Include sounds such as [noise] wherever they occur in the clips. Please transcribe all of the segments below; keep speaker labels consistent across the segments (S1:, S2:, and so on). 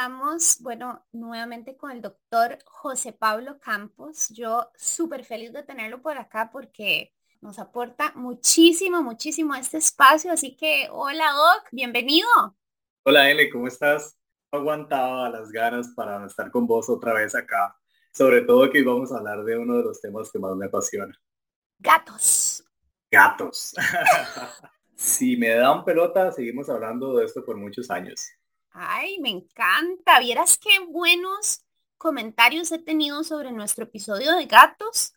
S1: estamos, bueno, nuevamente con el doctor José Pablo Campos. Yo súper feliz de tenerlo por acá porque nos aporta muchísimo, muchísimo a este espacio. Así que, hola Doc, bienvenido.
S2: Hola L, ¿cómo estás? Aguantaba las ganas para estar con vos otra vez acá. Sobre todo que vamos a hablar de uno de los temas que más me apasiona.
S1: Gatos.
S2: Gatos. [laughs] si me dan pelota, seguimos hablando de esto por muchos años.
S1: Ay, me encanta. Vieras qué buenos comentarios he tenido sobre nuestro episodio de gatos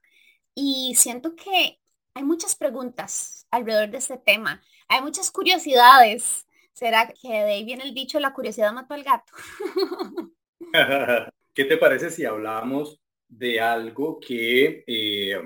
S1: y siento que hay muchas preguntas alrededor de este tema. Hay muchas curiosidades. ¿Será que de ahí viene el dicho la curiosidad mató al gato? [laughs]
S2: ¿Qué te parece si hablamos de algo que eh,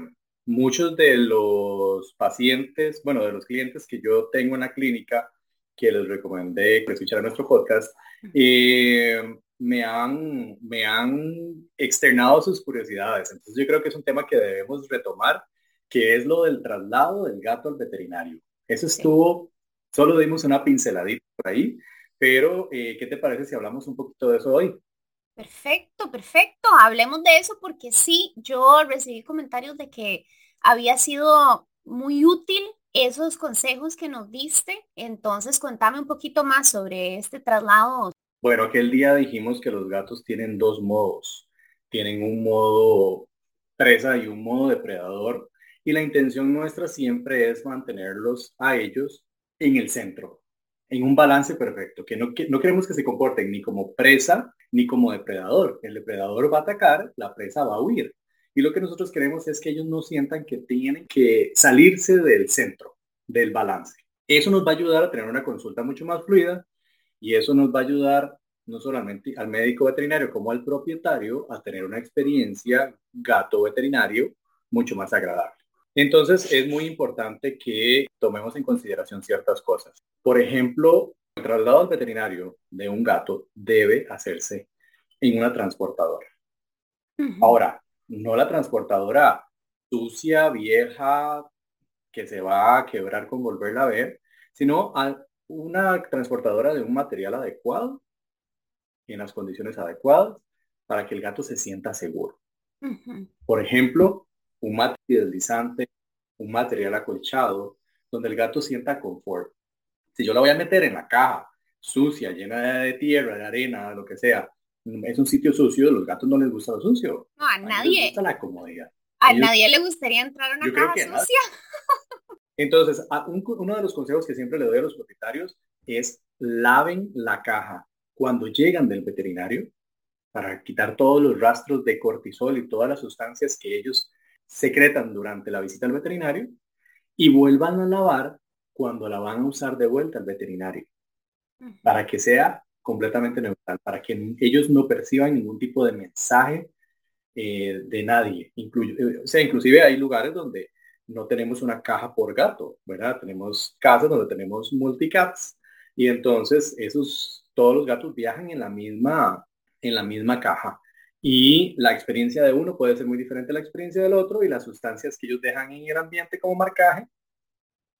S2: muchos de los pacientes, bueno, de los clientes que yo tengo en la clínica, que les recomendé que escucharan nuestro podcast, eh, me, han, me han externado sus curiosidades. Entonces yo creo que es un tema que debemos retomar, que es lo del traslado del gato al veterinario. Eso estuvo, solo dimos una pinceladita por ahí, pero eh, ¿qué te parece si hablamos un poquito de eso hoy?
S1: Perfecto, perfecto. Hablemos de eso porque sí, yo recibí comentarios de que había sido muy útil esos consejos que nos diste. Entonces, contame un poquito más sobre este traslado.
S2: Bueno, aquel día dijimos que los gatos tienen dos modos. Tienen un modo presa y un modo depredador. Y la intención nuestra siempre es mantenerlos a ellos en el centro, en un balance perfecto, que no, no queremos que se comporten ni como presa ni como depredador. El depredador va a atacar, la presa va a huir. Y lo que nosotros queremos es que ellos no sientan que tienen que salirse del centro, del balance. Eso nos va a ayudar a tener una consulta mucho más fluida y eso nos va a ayudar no solamente al médico veterinario como al propietario a tener una experiencia gato veterinario mucho más agradable. Entonces es muy importante que tomemos en consideración ciertas cosas. Por ejemplo, el traslado al veterinario de un gato debe hacerse en una transportadora. Ahora, no la transportadora sucia, vieja, que se va a quebrar con volverla a ver, sino a una transportadora de un material adecuado, en las condiciones adecuadas, para que el gato se sienta seguro. Por ejemplo, un material deslizante, un material acolchado, donde el gato sienta confort. Si yo la voy a meter en la caja sucia, llena de tierra, de arena, lo que sea, es un sitio sucio, los gatos no les gusta lo sucio.
S1: No, a, nadie.
S2: Les gusta la comodidad.
S1: A nadie le gustaría entrar a una caja sucia. [laughs]
S2: Entonces, uno de los consejos que siempre le doy a los propietarios es laven la caja cuando llegan del veterinario para quitar todos los rastros de cortisol y todas las sustancias que ellos secretan durante la visita al veterinario y vuelvan a lavar cuando la van a usar de vuelta al veterinario para que sea completamente neutral, para que ellos no perciban ningún tipo de mensaje eh, de nadie. Eh, o sea, inclusive hay lugares donde no tenemos una caja por gato, ¿verdad? Tenemos casas donde tenemos multicats y entonces esos, todos los gatos viajan en la misma, en la misma caja. Y la experiencia de uno puede ser muy diferente a la experiencia del otro y las sustancias que ellos dejan en el ambiente como marcaje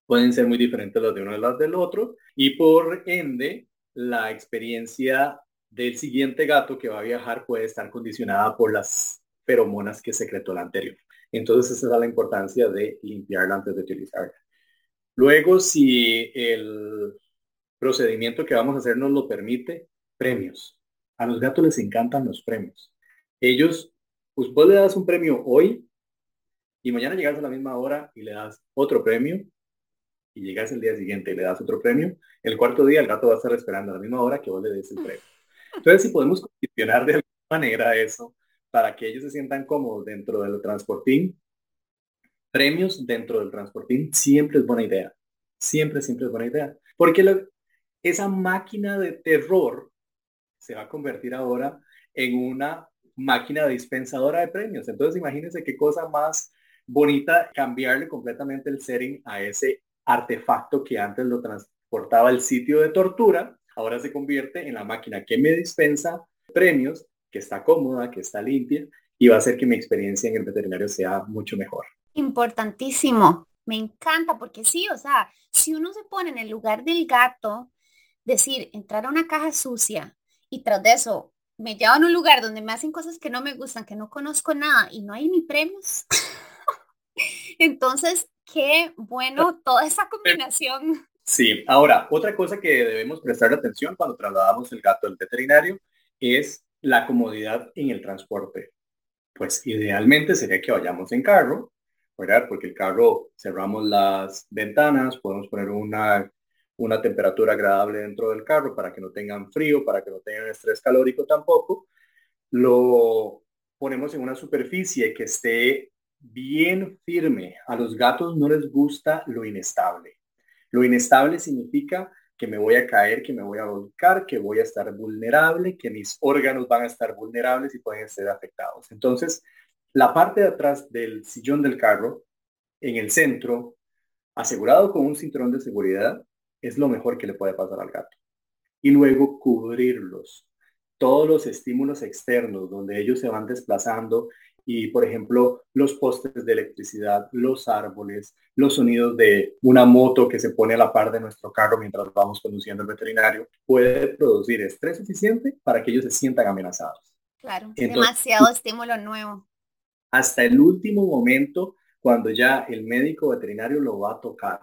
S2: pueden ser muy diferentes las de uno de las del otro y por ende la experiencia del siguiente gato que va a viajar puede estar condicionada por las feromonas que secretó la anterior. Entonces esa es la importancia de limpiarla antes de utilizarla. Luego, si el procedimiento que vamos a hacer nos lo permite, premios. A los gatos les encantan los premios. Ellos, pues vos le das un premio hoy y mañana llegas a la misma hora y le das otro premio y llegas el día siguiente y le das otro premio, el cuarto día el gato va a estar esperando a la misma hora que vos le des el premio. [laughs] Entonces, si podemos condicionar de alguna manera eso para que ellos se sientan cómodos dentro del transportín, premios dentro del transportín siempre es buena idea. Siempre, siempre es buena idea. Porque esa máquina de terror se va a convertir ahora en una máquina dispensadora de premios. Entonces, imagínense qué cosa más bonita cambiarle completamente el setting a ese artefacto que antes lo transportaba el sitio de tortura, ahora se convierte en la máquina que me dispensa premios, que está cómoda, que está limpia y va a hacer que mi experiencia en el veterinario sea mucho mejor.
S1: Importantísimo. Me encanta porque sí, o sea, si uno se pone en el lugar del gato, decir, entrar a una caja sucia y tras de eso me llevan a un lugar donde me hacen cosas que no me gustan, que no conozco nada y no hay ni premios. [laughs] Entonces, qué bueno toda esa combinación.
S2: Sí, ahora, otra cosa que debemos prestar atención cuando trasladamos el gato al veterinario es la comodidad en el transporte. Pues idealmente sería que vayamos en carro, ¿verdad? Porque el carro cerramos las ventanas, podemos poner una, una temperatura agradable dentro del carro para que no tengan frío, para que no tengan estrés calórico tampoco. Lo ponemos en una superficie que esté bien firme. A los gatos no les gusta lo inestable. Lo inestable significa que me voy a caer, que me voy a volcar, que voy a estar vulnerable, que mis órganos van a estar vulnerables y pueden ser afectados. Entonces, la parte de atrás del sillón del carro, en el centro, asegurado con un cinturón de seguridad, es lo mejor que le puede pasar al gato. Y luego cubrirlos. Todos los estímulos externos donde ellos se van desplazando y, por ejemplo, los postes de electricidad, los árboles, los sonidos de una moto que se pone a la par de nuestro carro mientras vamos conduciendo el veterinario, puede producir estrés suficiente para que ellos se sientan amenazados.
S1: Claro, demasiado estímulo nuevo.
S2: Hasta el último momento, cuando ya el médico veterinario lo va a tocar.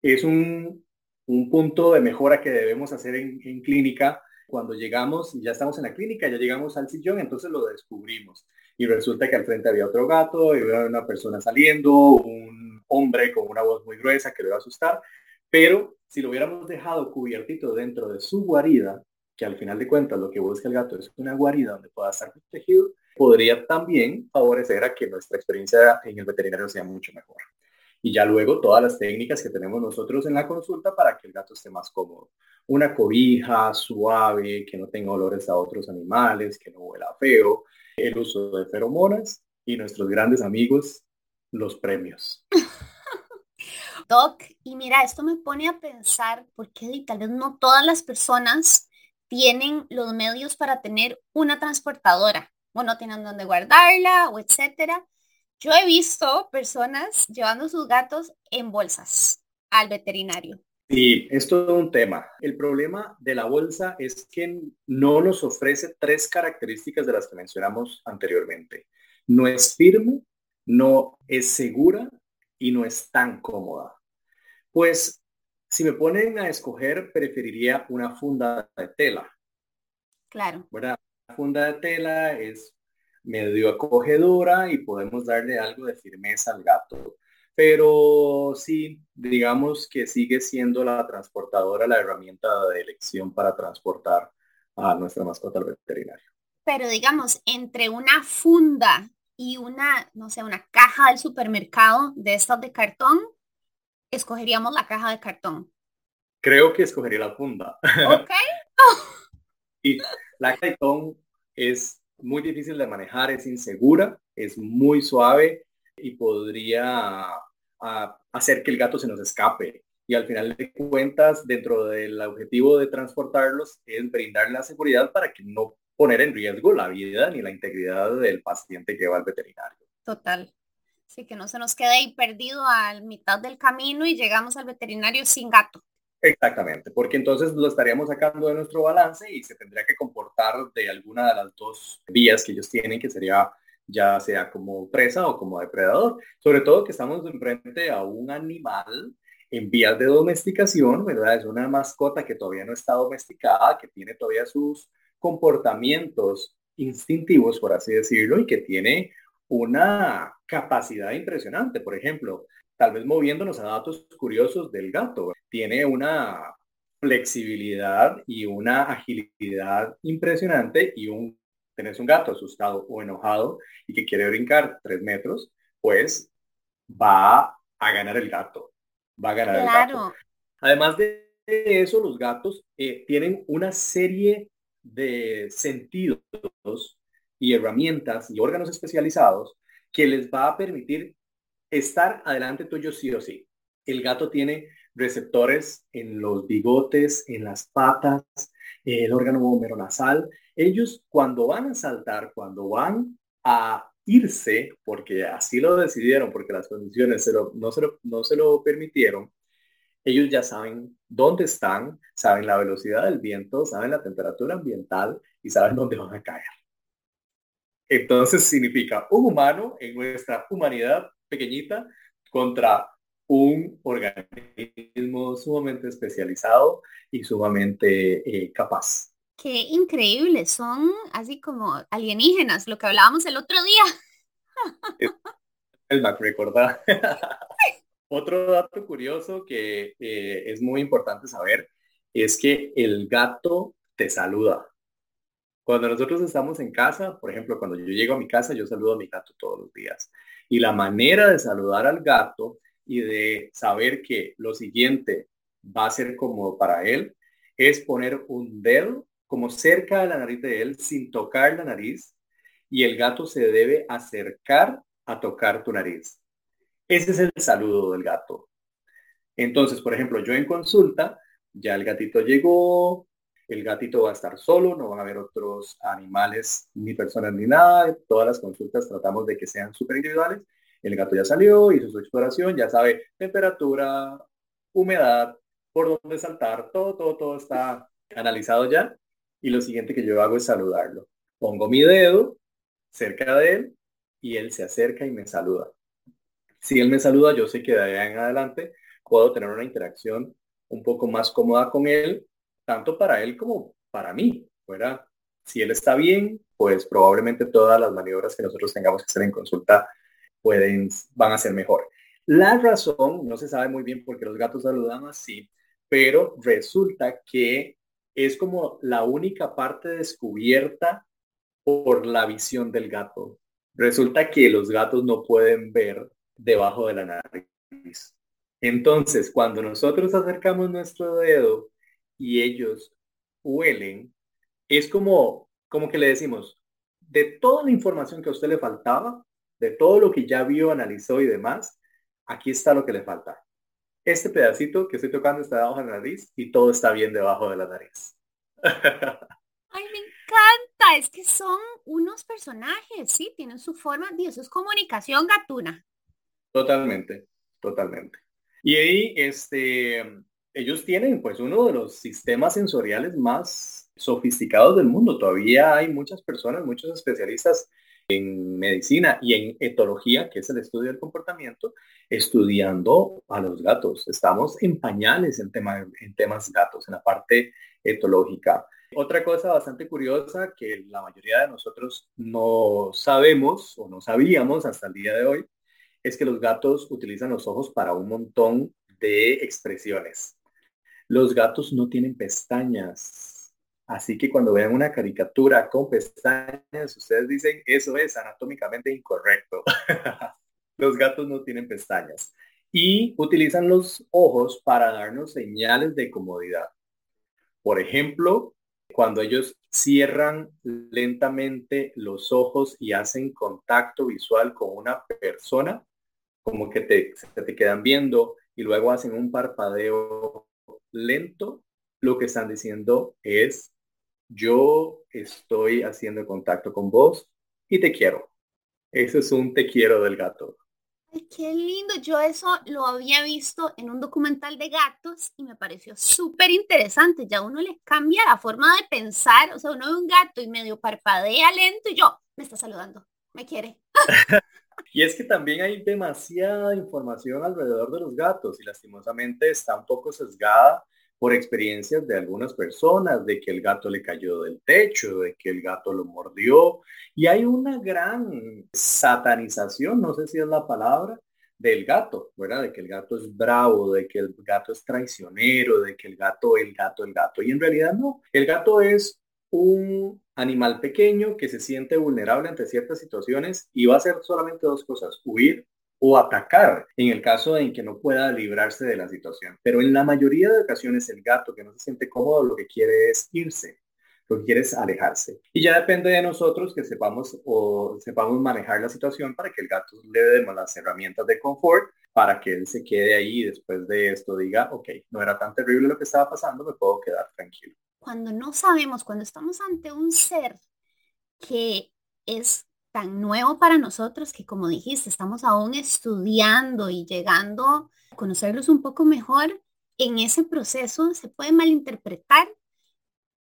S2: Es un, un punto de mejora que debemos hacer en, en clínica cuando llegamos, ya estamos en la clínica, ya llegamos al sillón, entonces lo descubrimos y resulta que al frente había otro gato, y había una persona saliendo, un hombre con una voz muy gruesa que le iba a asustar, pero si lo hubiéramos dejado cubiertito dentro de su guarida, que al final de cuentas lo que busca el gato es una guarida donde pueda estar protegido, podría también favorecer a que nuestra experiencia en el veterinario sea mucho mejor. Y ya luego todas las técnicas que tenemos nosotros en la consulta para que el gato esté más cómodo. Una cobija suave, que no tenga olores a otros animales, que no huela feo, el uso de feromonas y nuestros grandes amigos, los premios. [laughs]
S1: Doc, y mira, esto me pone a pensar, porque tal vez no todas las personas tienen los medios para tener una transportadora, o no tienen dónde guardarla, o etcétera. Yo he visto personas llevando sus gatos en bolsas al veterinario.
S2: Sí, esto es un tema. El problema de la bolsa es que no nos ofrece tres características de las que mencionamos anteriormente. No es firme, no es segura y no es tan cómoda. Pues si me ponen a escoger, preferiría una funda de tela.
S1: Claro.
S2: La funda de tela es medio acogedora y podemos darle algo de firmeza al gato. Pero sí, digamos que sigue siendo la transportadora la herramienta de elección para transportar a nuestra mascota al veterinario.
S1: Pero digamos, entre una funda y una, no sé, una caja del supermercado de estas de cartón, escogeríamos la caja de cartón.
S2: Creo que escogería la funda.
S1: Ok. [laughs]
S2: y la cartón es muy difícil de manejar, es insegura, es muy suave y podría a hacer que el gato se nos escape. Y al final de cuentas, dentro del objetivo de transportarlos, es brindar la seguridad para que no poner en riesgo la vida ni la integridad del paciente que va al veterinario.
S1: Total. Sí, que no se nos quede ahí perdido a mitad del camino y llegamos al veterinario sin gato.
S2: Exactamente, porque entonces lo estaríamos sacando de nuestro balance y se tendría que comportar de alguna de las dos vías que ellos tienen, que sería ya sea como presa o como depredador. Sobre todo que estamos enfrente a un animal en vías de domesticación, ¿verdad? Es una mascota que todavía no está domesticada, que tiene todavía sus comportamientos instintivos, por así decirlo, y que tiene una capacidad impresionante. Por ejemplo, tal vez moviéndonos a datos curiosos del gato, tiene una flexibilidad y una agilidad impresionante y un tenés un gato asustado o enojado y que quiere brincar tres metros, pues va a ganar el gato. Va a ganar el gato. Además de eso, los gatos eh, tienen una serie de sentidos y herramientas y órganos especializados que les va a permitir estar adelante tuyo sí o sí. El gato tiene receptores en los bigotes, en las patas, el órgano nasal ellos cuando van a saltar, cuando van a irse, porque así lo decidieron, porque las condiciones no, se lo, no se lo permitieron, ellos ya saben dónde están, saben la velocidad del viento, saben la temperatura ambiental y saben dónde van a caer. Entonces significa un humano en nuestra humanidad pequeñita contra un organismo sumamente especializado y sumamente eh, capaz.
S1: Qué increíble, son así como alienígenas, lo que hablábamos el otro día.
S2: el Mac recordar. [laughs] Otro dato curioso que eh, es muy importante saber es que el gato te saluda. Cuando nosotros estamos en casa, por ejemplo, cuando yo llego a mi casa, yo saludo a mi gato todos los días. Y la manera de saludar al gato y de saber que lo siguiente va a ser como para él es poner un dedo como cerca de la nariz de él sin tocar la nariz y el gato se debe acercar a tocar tu nariz. Ese es el saludo del gato. Entonces, por ejemplo, yo en consulta, ya el gatito llegó, el gatito va a estar solo, no van a haber otros animales, ni personas, ni nada. Todas las consultas tratamos de que sean súper individuales. El gato ya salió, hizo su exploración, ya sabe temperatura, humedad, por dónde saltar, todo, todo, todo está analizado ya. Y lo siguiente que yo hago es saludarlo. Pongo mi dedo cerca de él y él se acerca y me saluda. Si él me saluda, yo sé que de ahí en adelante puedo tener una interacción un poco más cómoda con él tanto para él como para mí, ¿verdad? Si él está bien, pues probablemente todas las maniobras que nosotros tengamos que hacer en consulta pueden, van a ser mejor. La razón, no se sabe muy bien por qué los gatos saludan así, pero resulta que es como la única parte descubierta por la visión del gato. Resulta que los gatos no pueden ver debajo de la nariz. Entonces, cuando nosotros acercamos nuestro dedo y ellos huelen, es como, como que le decimos, de toda la información que a usted le faltaba, de todo lo que ya vio, analizó y demás, aquí está lo que le falta. Este pedacito que estoy tocando está debajo de la nariz y todo está bien debajo de la nariz. [laughs]
S1: Ay, me encanta. Es que son unos personajes, sí, tienen su forma. Y eso es comunicación gatuna.
S2: Totalmente, totalmente. Y ahí, este, ellos tienen pues uno de los sistemas sensoriales más sofisticados del mundo. Todavía hay muchas personas, muchos especialistas en medicina y en etología, que es el estudio del comportamiento, estudiando a los gatos. Estamos en pañales en, tema, en temas gatos, en la parte etológica. Otra cosa bastante curiosa que la mayoría de nosotros no sabemos o no sabíamos hasta el día de hoy es que los gatos utilizan los ojos para un montón de expresiones. Los gatos no tienen pestañas. Así que cuando vean una caricatura con pestañas, ustedes dicen, eso es anatómicamente incorrecto. [laughs] los gatos no tienen pestañas. Y utilizan los ojos para darnos señales de comodidad. Por ejemplo, cuando ellos cierran lentamente los ojos y hacen contacto visual con una persona, como que te, te quedan viendo y luego hacen un parpadeo lento, lo que están diciendo es, yo estoy haciendo contacto con vos y te quiero. Eso es un te quiero del gato.
S1: Ay, qué lindo. Yo eso lo había visto en un documental de gatos y me pareció súper interesante. Ya uno le cambia la forma de pensar. O sea, uno ve un gato y medio parpadea lento y yo, me está saludando, me quiere. [laughs]
S2: Y es que también hay demasiada información alrededor de los gatos y lastimosamente está un poco sesgada por experiencias de algunas personas, de que el gato le cayó del techo, de que el gato lo mordió. Y hay una gran satanización, no sé si es la palabra, del gato, ¿verdad? De que el gato es bravo, de que el gato es traicionero, de que el gato, el gato, el gato. Y en realidad no, el gato es un animal pequeño que se siente vulnerable ante ciertas situaciones y va a hacer solamente dos cosas, huir o atacar en el caso en que no pueda librarse de la situación. Pero en la mayoría de ocasiones el gato que no se siente cómodo lo que quiere es irse, lo que quiere es alejarse. Y ya depende de nosotros que sepamos o sepamos manejar la situación para que el gato le demos las herramientas de confort para que él se quede ahí y después de esto diga, ok, no era tan terrible lo que estaba pasando, me puedo quedar tranquilo
S1: cuando no sabemos, cuando estamos ante un ser que es tan nuevo para nosotros que como dijiste, estamos aún estudiando y llegando a conocerlos un poco mejor, en ese proceso se puede malinterpretar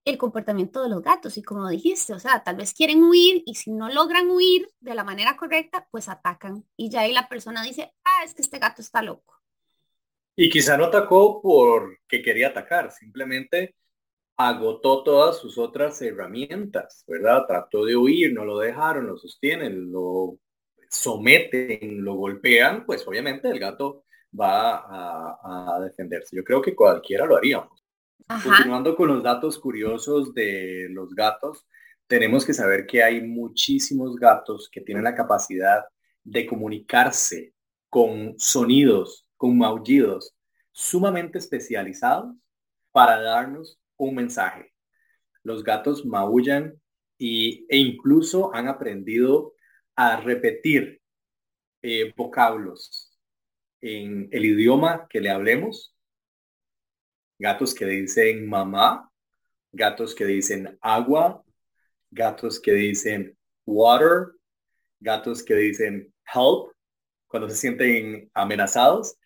S1: el comportamiento de los gatos. Y como dijiste, o sea, tal vez quieren huir y si no logran huir de la manera correcta, pues atacan. Y ya ahí la persona dice, ah, es que este gato está loco.
S2: Y quizá no atacó porque quería atacar, simplemente agotó todas sus otras herramientas, ¿verdad? Trató de huir, no lo dejaron, lo sostienen, lo someten, lo golpean, pues obviamente el gato va a, a defenderse. Yo creo que cualquiera lo haríamos. Continuando con los datos curiosos de los gatos, tenemos que saber que hay muchísimos gatos que tienen la capacidad de comunicarse con sonidos, con maullidos sumamente especializados para darnos un mensaje. Los gatos maullan y, e incluso han aprendido a repetir eh, vocablos en el idioma que le hablemos gatos que dicen mamá, gatos que dicen agua, gatos que dicen water, gatos que dicen help cuando se sienten amenazados,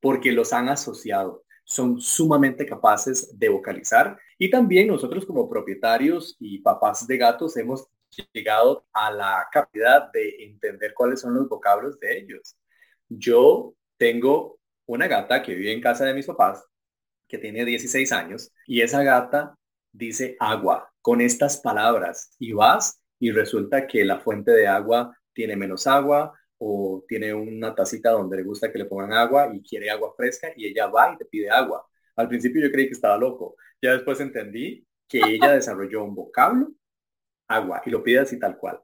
S2: porque los han asociado. Son sumamente capaces de vocalizar y también nosotros como propietarios y papás de gatos hemos llegado a la capacidad de entender cuáles son los vocablos de ellos. Yo tengo una gata que vive en casa de mis papás que tiene 16 años, y esa gata dice agua con estas palabras y vas y resulta que la fuente de agua tiene menos agua o tiene una tacita donde le gusta que le pongan agua y quiere agua fresca y ella va y te pide agua. Al principio yo creí que estaba loco, ya después entendí que ella [laughs] desarrolló un vocablo, agua, y lo pide así tal cual.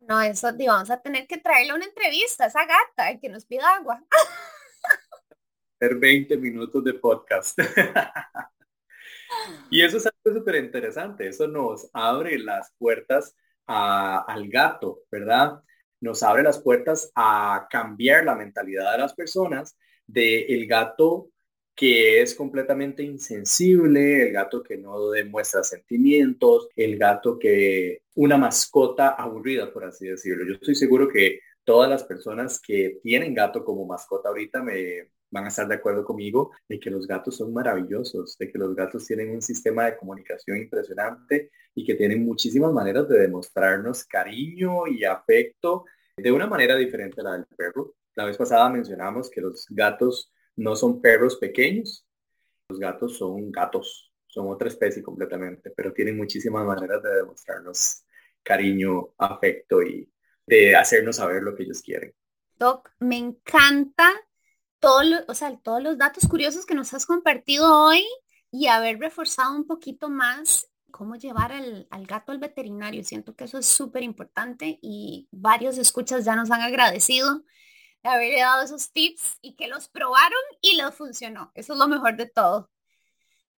S1: No, eso, vamos a tener que traerle una entrevista a esa gata que nos pida agua. [laughs]
S2: 20 minutos de podcast. [laughs] y eso es algo súper interesante. Eso nos abre las puertas al gato, ¿verdad? Nos abre las puertas a cambiar la mentalidad de las personas de el gato que es completamente insensible, el gato que no demuestra sentimientos, el gato que una mascota aburrida, por así decirlo. Yo estoy seguro que todas las personas que tienen gato como mascota ahorita me, van a estar de acuerdo conmigo de que los gatos son maravillosos, de que los gatos tienen un sistema de comunicación impresionante y que tienen muchísimas maneras de demostrarnos cariño y afecto de una manera diferente a la del perro. La vez pasada mencionamos que los gatos no son perros pequeños, los gatos son gatos, son otra especie completamente, pero tienen muchísimas maneras de demostrarnos cariño, afecto y de hacernos saber lo que ellos quieren.
S1: Doc, me encanta o sea, todos los datos curiosos que nos has compartido hoy y haber reforzado un poquito más cómo llevar al, gato al veterinario. Siento que eso es súper importante y varios escuchas ya nos han agradecido de haberle dado esos tips y que los probaron y los funcionó. Eso es lo mejor de todo.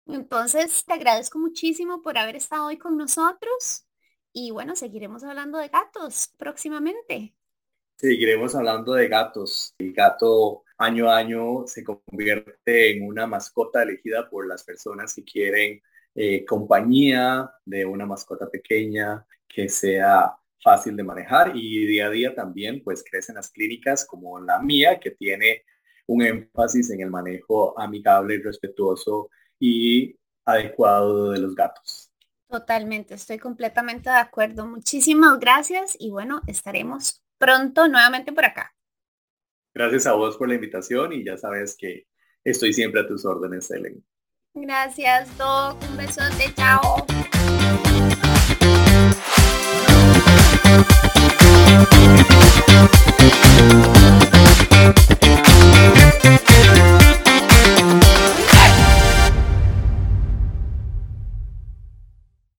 S1: Entonces, te agradezco muchísimo por haber estado hoy con nosotros y bueno, seguiremos hablando de gatos próximamente.
S2: Seguiremos hablando de gatos. El gato año a año se convierte en una mascota elegida por las personas que quieren eh, compañía de una mascota pequeña que sea fácil de manejar y día a día también pues crecen las clínicas como la mía que tiene un énfasis en el manejo amigable, respetuoso y adecuado de los gatos.
S1: Totalmente, estoy completamente de acuerdo. Muchísimas gracias y bueno, estaremos pronto nuevamente por acá.
S2: Gracias a vos por la invitación y ya sabes que estoy siempre a tus órdenes, Ellen.
S1: Gracias, Doc. Un besote. Chao.